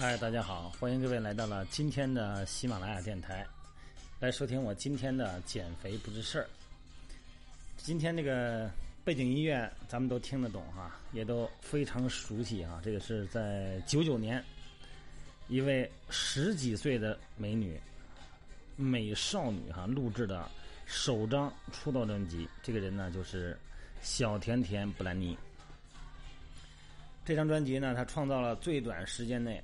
嗨，大家好，欢迎各位来到了今天的喜马拉雅电台，来收听我今天的减肥不是事儿。今天这个背景音乐咱们都听得懂哈，也都非常熟悉哈。这个是在九九年，一位十几岁的美女、美少女哈录制的首张出道专辑。这个人呢，就是小甜甜布兰妮。这张专辑呢，她创造了最短时间内。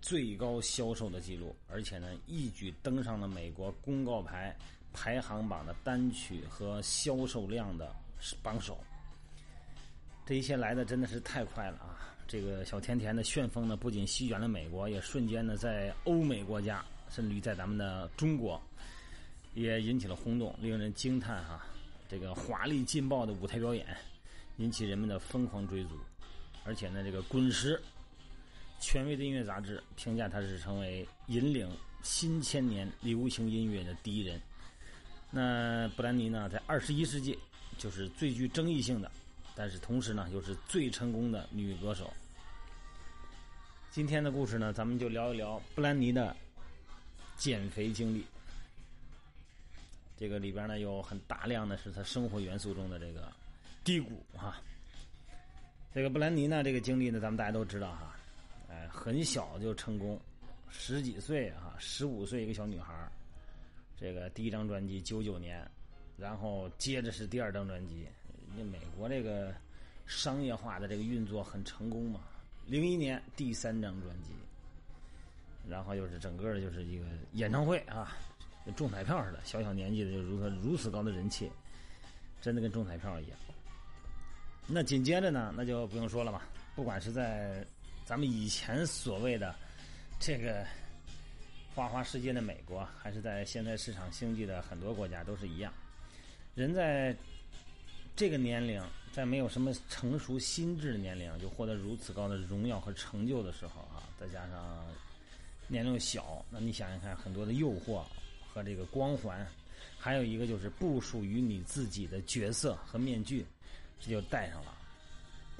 最高销售的记录，而且呢，一举登上了美国公告牌排行榜的单曲和销售量的榜首。这一切来的真的是太快了啊！这个小甜甜的旋风呢，不仅席卷了美国，也瞬间呢在欧美国家，甚至于在咱们的中国，也引起了轰动，令人惊叹哈！这个华丽劲爆的舞台表演，引起人们的疯狂追逐，而且呢，这个滚石。权威的音乐杂志评价他是成为引领新千年流行音乐的第一人。那布兰妮呢，在二十一世纪就是最具争议性的，但是同时呢又是最成功的女歌手。今天的故事呢，咱们就聊一聊布兰妮的减肥经历。这个里边呢有很大量的是她生活元素中的这个低谷哈。这个布兰妮呢，这个经历呢，咱们大家都知道哈。很小就成功，十几岁哈，十五岁一个小女孩这个第一张专辑九九年，然后接着是第二张专辑，那美国这个商业化的这个运作很成功嘛。零一年第三张专辑，然后又是整个的就是一个演唱会啊，跟中彩票似的，小小年纪的就如何如此高的人气，真的跟中彩票一样。那紧接着呢，那就不用说了嘛，不管是在。咱们以前所谓的这个花花世界的美国，还是在现在市场经济的很多国家都是一样。人在这个年龄，在没有什么成熟心智的年龄，就获得如此高的荣耀和成就的时候啊，再加上年龄小，那你想想看，很多的诱惑和这个光环，还有一个就是不属于你自己的角色和面具，这就戴上了。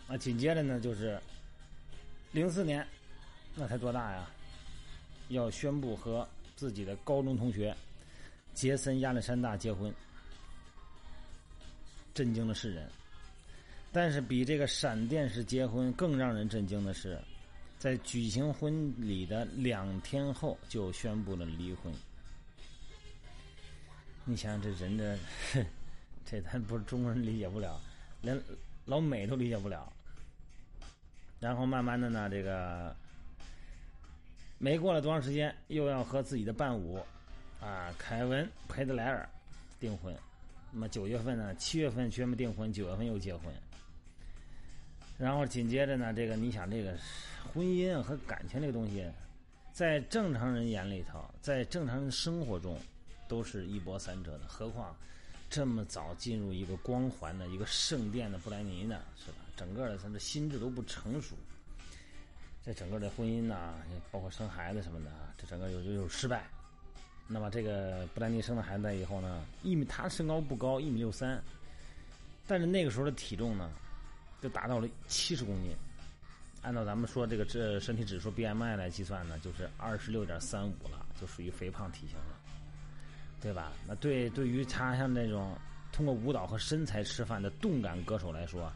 那紧接着呢，就是。零四年，那才多大呀？要宣布和自己的高中同学杰森·亚历山大结婚，震惊了世人。但是比这个闪电式结婚更让人震惊的是，在举行婚礼的两天后就宣布了离婚。你想想，这人这，这咱不是中国人理解不了，连老美都理解不了。然后慢慢的呢，这个没过了多长时间，又要和自己的伴舞啊凯文·佩德莱尔订婚。那么九月份呢，七月份宣布订婚，九月份又结婚。然后紧接着呢，这个你想，这个婚姻和感情这个东西，在正常人眼里头，在正常人生活中，都是一波三折的，何况。这么早进入一个光环的一个圣殿的布兰妮呢，是吧？整个的他的心智都不成熟，这整个的婚姻呐，包括生孩子什么的啊，这整个有有失败。那么这个布兰妮生了孩子以后呢，一米他身高不高，一米六三，但是那个时候的体重呢，就达到了七十公斤。按照咱们说这个这身体指数 BMI 来计算呢，就是二十六点三五了，就属于肥胖体型了。对吧？那对对于他像那种通过舞蹈和身材吃饭的动感歌手来说，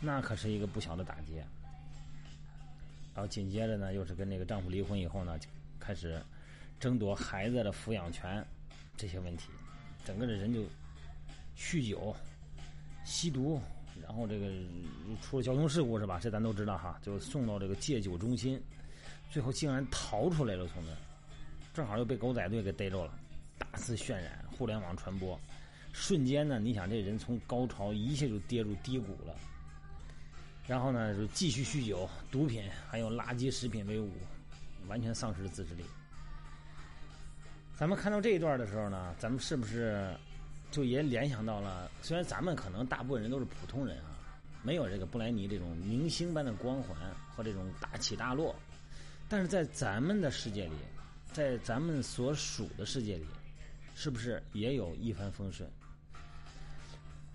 那可是一个不小的打击。然后紧接着呢，又是跟那个丈夫离婚以后呢，开始争夺孩子的抚养权这些问题，整个的人就酗酒、吸毒，然后这个出了交通事故是吧？这咱都知道哈，就送到这个戒酒中心，最后竟然逃出来了，从那正好又被狗仔队给逮着了。大肆渲染，互联网传播，瞬间呢，你想这人从高潮一下就跌入低谷了，然后呢就继续酗酒、毒品，还有垃圾食品为伍，完全丧失了自制力。咱们看到这一段的时候呢，咱们是不是就也联想到了？虽然咱们可能大部分人都是普通人啊，没有这个布莱尼这种明星般的光环和这种大起大落，但是在咱们的世界里，在咱们所属的世界里。是不是也有一帆风顺？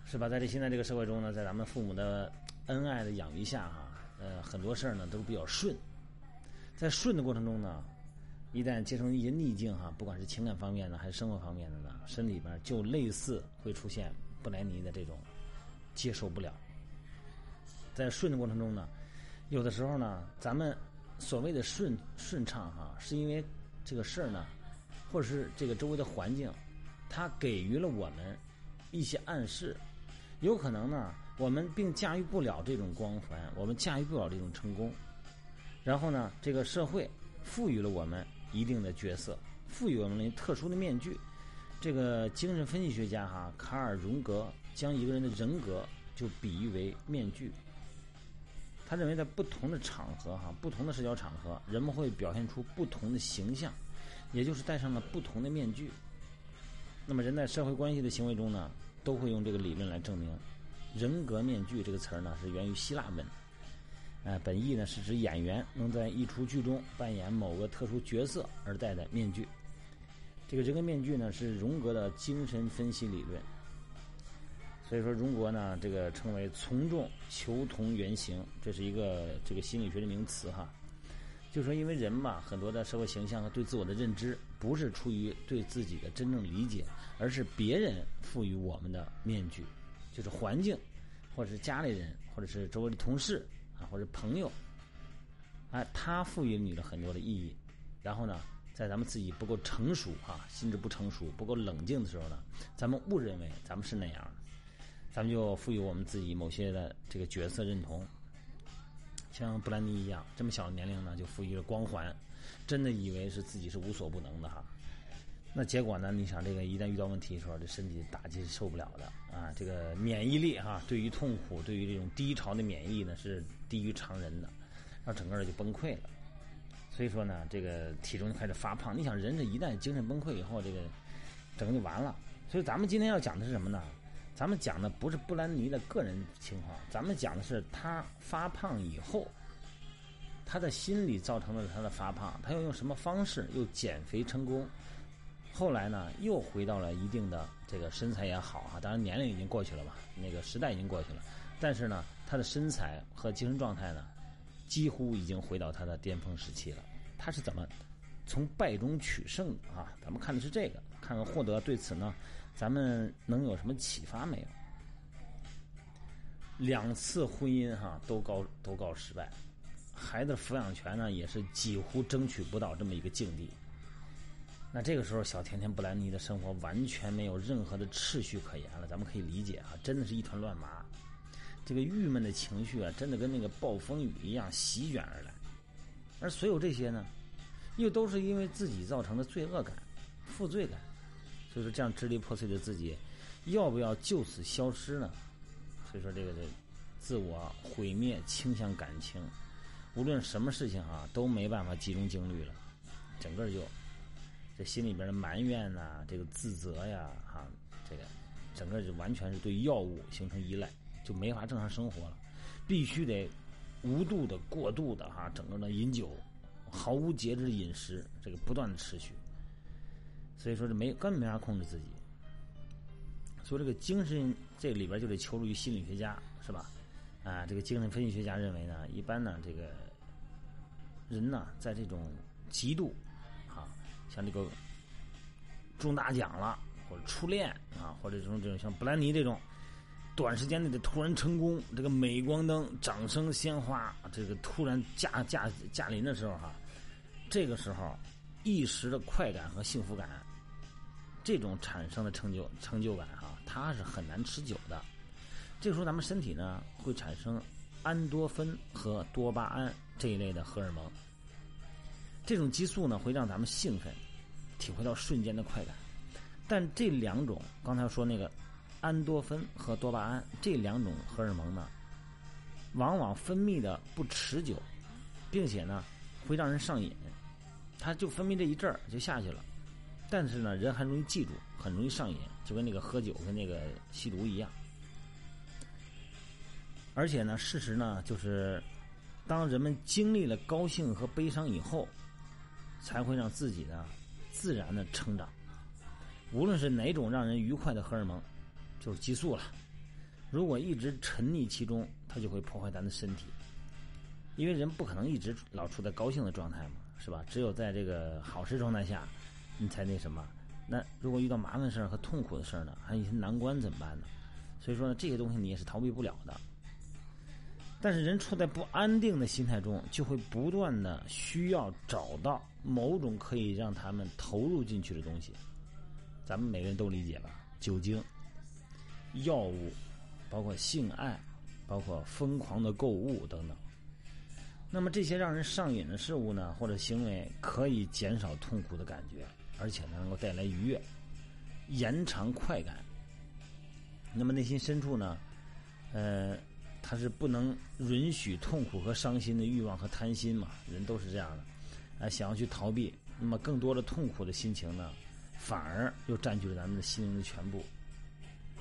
是吧？在这现在这个社会中呢，在咱们父母的恩爱的养育下，哈，呃，很多事儿呢都比较顺。在顺的过程中呢，一旦接受一些逆境哈，不管是情感方面的还是生活方面的呢，身体里边就类似会出现布莱尼的这种接受不了。在顺的过程中呢，有的时候呢，咱们所谓的顺顺畅哈，是因为这个事儿呢，或者是这个周围的环境，它给予了我们一些暗示，有可能呢，我们并驾驭不了这种光环，我们驾驭不了这种成功。然后呢，这个社会赋予了我们一定的角色，赋予我们特殊的面具。这个精神分析学家哈卡尔荣格将一个人的人格就比喻为面具。他认为，在不同的场合，哈，不同的社交场合，人们会表现出不同的形象，也就是戴上了不同的面具。那么，人在社会关系的行为中呢，都会用这个理论来证明。人格面具这个词儿呢，是源于希腊文，呃，本意呢是指演员能在一出剧中扮演某个特殊角色而戴的面具。这个人格面具呢，是荣格的精神分析理论。所以说，荣格呢，这个称为从众求同原型，这是一个这个心理学的名词哈。就说因为人嘛，很多的社会形象和对自我的认知，不是出于对自己的真正理解，而是别人赋予我们的面具，就是环境，或者是家里人，或者是周围的同事啊，或者朋友，哎，他赋予你了很多的意义。然后呢，在咱们自己不够成熟啊，心智不成熟、不够冷静的时候呢，咱们误认为咱们是那样的。咱们就赋予我们自己某些的这个角色认同，像布兰妮一样，这么小的年龄呢，就赋予了光环，真的以为是自己是无所不能的哈。那结果呢？你想，这个一旦遇到问题的时候，这身体打击是受不了的啊。这个免疫力哈，对于痛苦，对于这种低潮的免疫呢，是低于常人的，然后整个就崩溃了。所以说呢，这个体重就开始发胖。你想，人这一旦精神崩溃以后，这个整个就完了。所以咱们今天要讲的是什么呢？咱们讲的不是布兰妮的个人情况，咱们讲的是他发胖以后，他的心理造成了他的发胖，他又用什么方式又减肥成功？后来呢，又回到了一定的这个身材也好啊，当然年龄已经过去了嘛，那个时代已经过去了，但是呢，他的身材和精神状态呢，几乎已经回到他的巅峰时期了。他是怎么从败中取胜啊？咱们看的是这个，看看获得对此呢？咱们能有什么启发没有？两次婚姻哈都告都告失败，孩子抚养权呢也是几乎争取不到这么一个境地。那这个时候，小甜甜布兰妮的生活完全没有任何的秩序可言了。咱们可以理解啊，真的是一团乱麻。这个郁闷的情绪啊，真的跟那个暴风雨一样席卷而来。而所有这些呢，又都是因为自己造成的罪恶感、负罪感。所以说，这样支离破碎的自己，要不要就此消失呢？所以说，这个的自我毁灭倾向感情，无论什么事情啊，都没办法集中精力了，整个就这心里边的埋怨呐，这个自责呀，哈，这个整个就完全是对药物形成依赖，就没法正常生活了，必须得无度的、过度的哈，整个的饮酒，毫无节制饮食，这个不断的持续。所以说，这没根本没法控制自己。所以这个精神这里边就得求助于心理学家，是吧？啊，这个精神分析学家认为呢，一般呢，这个人呢，在这种极度，像这个中大奖了，或者初恋啊，或者这种这种像布兰妮这种短时间内的突然成功，这个镁光灯、掌声、鲜花，这个突然驾驾驾临的时候哈，这个时候一时的快感和幸福感。这种产生的成就成就感哈，它是很难持久的。这个时候，咱们身体呢会产生安多芬和多巴胺这一类的荷尔蒙。这种激素呢会让咱们兴奋，体会到瞬间的快感。但这两种刚才说那个安多芬和多巴胺这两种荷尔蒙呢，往往分泌的不持久，并且呢会让人上瘾。它就分泌这一阵儿就下去了。但是呢，人还容易记住，很容易上瘾，就跟那个喝酒跟那个吸毒一样。而且呢，事实呢，就是当人们经历了高兴和悲伤以后，才会让自己呢自然的成长。无论是哪种让人愉快的荷尔蒙，就是激素了。如果一直沉溺其中，它就会破坏咱的身体。因为人不可能一直老处在高兴的状态嘛，是吧？只有在这个好事状态下，你才那什么。那如果遇到麻烦事儿和痛苦的事儿呢，还有一些难关怎么办呢？所以说呢，这些东西你也是逃避不了的。但是人处在不安定的心态中，就会不断的需要找到某种可以让他们投入进去的东西。咱们每个人都理解吧？酒精、药物，包括性爱，包括疯狂的购物等等。那么这些让人上瘾的事物呢，或者行为，可以减少痛苦的感觉，而且呢，能够带来愉悦，延长快感。那么内心深处呢，呃。他是不能允许痛苦和伤心的欲望和贪心嘛？人都是这样的，啊，想要去逃避，那么更多的痛苦的心情呢，反而又占据了咱们的心灵的全部。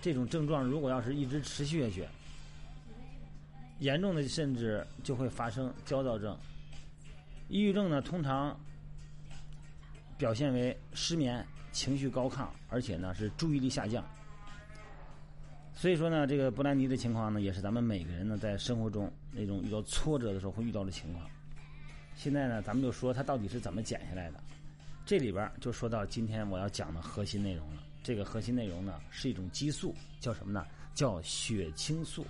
这种症状如果要是一直持续下去，严重的甚至就会发生焦躁症。抑郁症呢，通常表现为失眠、情绪高亢，而且呢是注意力下降。所以说呢，这个布兰妮的情况呢，也是咱们每个人呢在生活中那种遇到挫折的时候会遇到的情况。现在呢，咱们就说他到底是怎么减下来的。这里边就说到今天我要讲的核心内容了。这个核心内容呢，是一种激素，叫什么呢？叫血清素。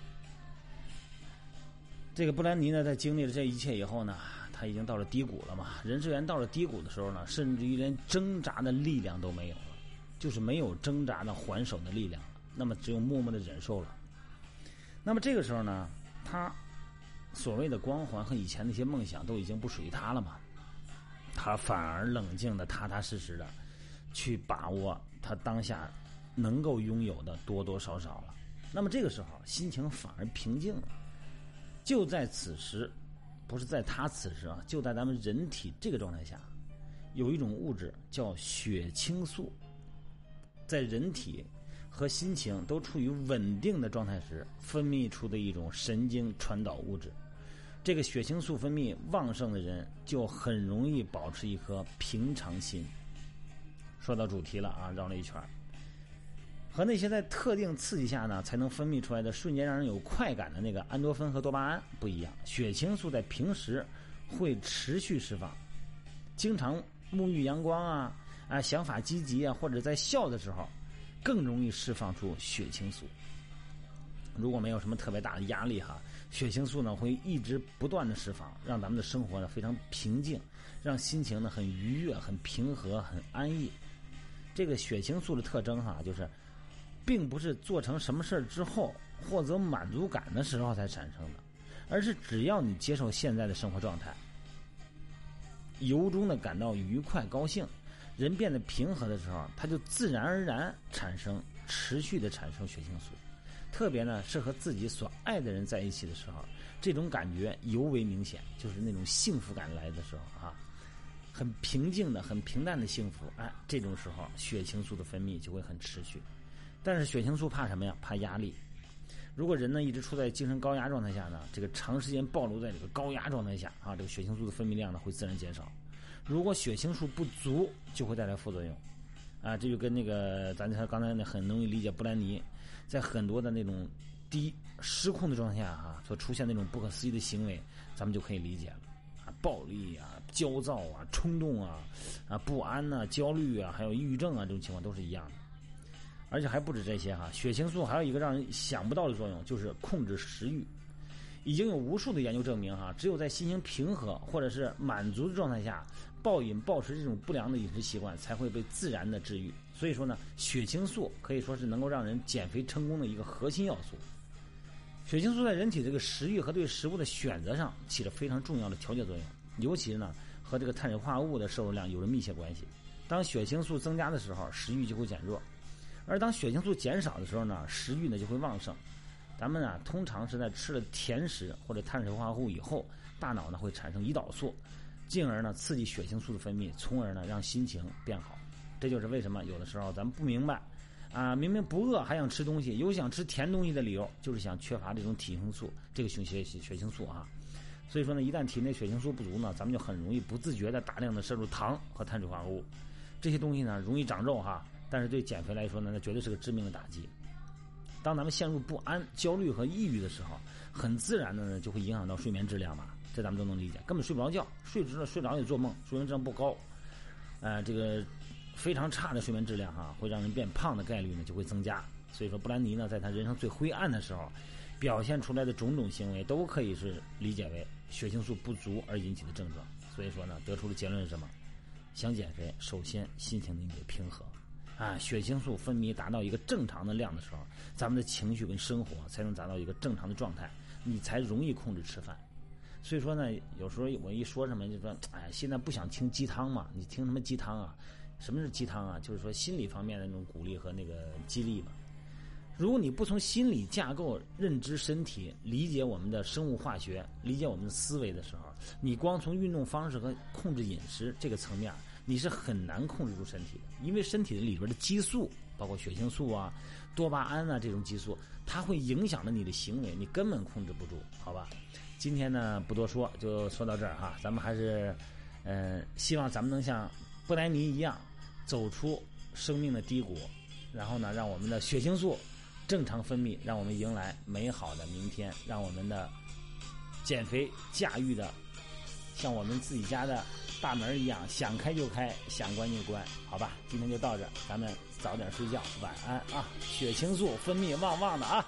这个布兰妮呢，在经历了这一切以后呢，他已经到了低谷了嘛。人之元到了低谷的时候呢，甚至于连挣扎的力量都没有了，就是没有挣扎的还手的力量。那么只有默默的忍受了。那么这个时候呢，他所谓的光环和以前那些梦想都已经不属于他了嘛？他反而冷静的、踏踏实实的去把握他当下能够拥有的多多少少了。那么这个时候心情反而平静了。就在此时，不是在他此时啊，就在咱们人体这个状态下，有一种物质叫血清素，在人体。和心情都处于稳定的状态时，分泌出的一种神经传导物质。这个血清素分泌旺盛的人，就很容易保持一颗平常心。说到主题了啊，绕了一圈和那些在特定刺激下呢才能分泌出来的瞬间让人有快感的那个安多芬和多巴胺不一样，血清素在平时会持续释放。经常沐浴阳光啊啊，想法积极啊，或者在笑的时候。更容易释放出血清素。如果没有什么特别大的压力哈，血清素呢会一直不断的释放，让咱们的生活呢非常平静，让心情呢很愉悦、很平和、很安逸。这个血清素的特征哈，就是并不是做成什么事儿之后获得满足感的时候才产生的，而是只要你接受现在的生活状态，由衷的感到愉快、高兴。人变得平和的时候，他就自然而然产生持续的产生血清素，特别呢是和自己所爱的人在一起的时候，这种感觉尤为明显，就是那种幸福感来的时候啊，很平静的、很平淡的幸福，哎，这种时候血清素的分泌就会很持续。但是血清素怕什么呀？怕压力。如果人呢一直处在精神高压状态下呢，这个长时间暴露在这个高压状态下啊，这个血清素的分泌量呢会自然减少。如果血清素不足，就会带来副作用，啊，这就跟那个咱才刚才那很容易理解，布兰妮在很多的那种低失控的状态下哈，所出现那种不可思议的行为，咱们就可以理解了，啊，暴力啊，焦躁啊，冲动啊，啊，不安呐，焦虑啊，还有抑郁症啊，这种情况都是一样的，而且还不止这些哈，血清素还有一个让人想不到的作用，就是控制食欲。已经有无数的研究证明，哈，只有在心情平和或者是满足的状态下，暴饮暴食这种不良的饮食习惯才会被自然的治愈。所以说呢，血清素可以说是能够让人减肥成功的一个核心要素。血清素在人体这个食欲和对食物的选择上起着非常重要的调节作用，尤其呢和这个碳水化合物的摄入量有着密切关系。当血清素增加的时候，食欲就会减弱；而当血清素减少的时候呢，食欲呢就会旺盛。咱们啊，通常是在吃了甜食或者碳水化合物以后，大脑呢会产生胰岛素，进而呢刺激血清素的分泌，从而呢让心情变好。这就是为什么有的时候咱们不明白，啊，明明不饿还想吃东西，有想吃甜东西的理由，就是想缺乏这种体型素，这个血血血清素啊。所以说呢，一旦体内血清素不足呢，咱们就很容易不自觉的大量的摄入糖和碳水化合物，这些东西呢容易长肉哈，但是对减肥来说呢，那绝对是个致命的打击。当咱们陷入不安、焦虑和抑郁的时候，很自然的呢就会影响到睡眠质量嘛。这咱们都能理解，根本睡不着觉，睡着了睡着也做梦，睡眠质量不高，呃，这个非常差的睡眠质量哈，会让人变胖的概率呢就会增加。所以说，布兰妮呢，在他人生最灰暗的时候，表现出来的种种行为，都可以是理解为血清素不足而引起的症状。所以说呢，得出的结论是什么？想减肥，首先心情你得平和，啊，血清素分泌达到一个正常的量的时候，咱们的情绪跟生活才能达到一个正常的状态，你才容易控制吃饭。所以说呢，有时候我一说什么就说，哎，现在不想听鸡汤嘛？你听什么鸡汤啊？什么是鸡汤啊？就是说心理方面的那种鼓励和那个激励嘛。如果你不从心理架构认知身体、理解我们的生物化学、理解我们的思维的时候，你光从运动方式和控制饮食这个层面，你是很难控制住身体的。因为身体的里边的激素，包括血清素啊、多巴胺啊这种激素，它会影响着你的行为，你根本控制不住，好吧？今天呢不多说，就说到这儿哈。咱们还是，嗯，希望咱们能像布莱尼一样，走出生命的低谷，然后呢，让我们的血清素。正常分泌，让我们迎来美好的明天，让我们的减肥驾驭的像我们自己家的大门一样，想开就开，想关就关，好吧？今天就到这儿，咱们早点睡觉，晚安啊！血清素分泌旺旺的啊！